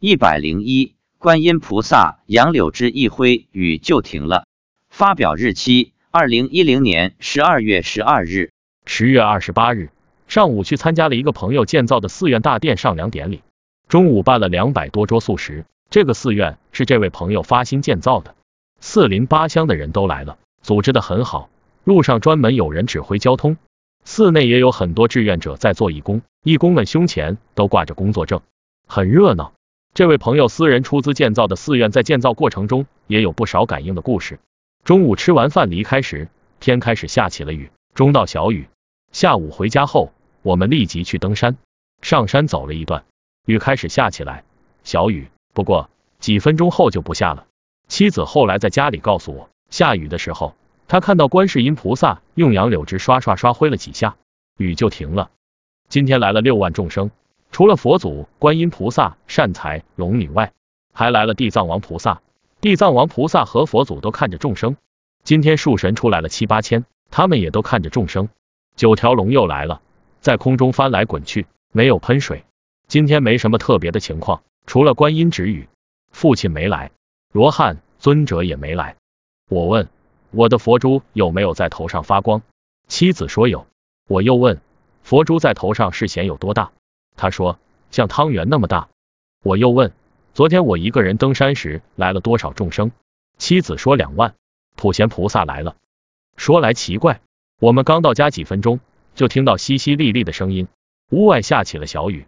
一百零一，观音菩萨杨柳枝一挥，雨就停了。发表日期：二零一零年十二月十二日。十月二十八日上午去参加了一个朋友建造的寺院大殿上梁典礼，中午办了两百多桌素食。这个寺院是这位朋友发心建造的，四邻八乡的人都来了，组织的很好。路上专门有人指挥交通，寺内也有很多志愿者在做义工，义工们胸前都挂着工作证，很热闹。这位朋友私人出资建造的寺院，在建造过程中也有不少感应的故事。中午吃完饭离开时，天开始下起了雨，中到小雨。下午回家后，我们立即去登山。上山走了一段，雨开始下起来，小雨。不过几分钟后就不下了。妻子后来在家里告诉我，下雨的时候，她看到观世音菩萨用杨柳枝刷刷刷挥了几下，雨就停了。今天来了六万众生。除了佛祖、观音菩萨、善财龙女外，还来了地藏王菩萨。地藏王菩萨和佛祖都看着众生。今天树神出来了七八千，他们也都看着众生。九条龙又来了，在空中翻来滚去，没有喷水。今天没什么特别的情况，除了观音止雨，父亲没来，罗汉尊者也没来。我问我的佛珠有没有在头上发光，妻子说有。我又问佛珠在头上是显有多大？他说像汤圆那么大。我又问，昨天我一个人登山时来了多少众生？妻子说两万。普贤菩萨来了。说来奇怪，我们刚到家几分钟，就听到淅淅沥沥的声音，屋外下起了小雨。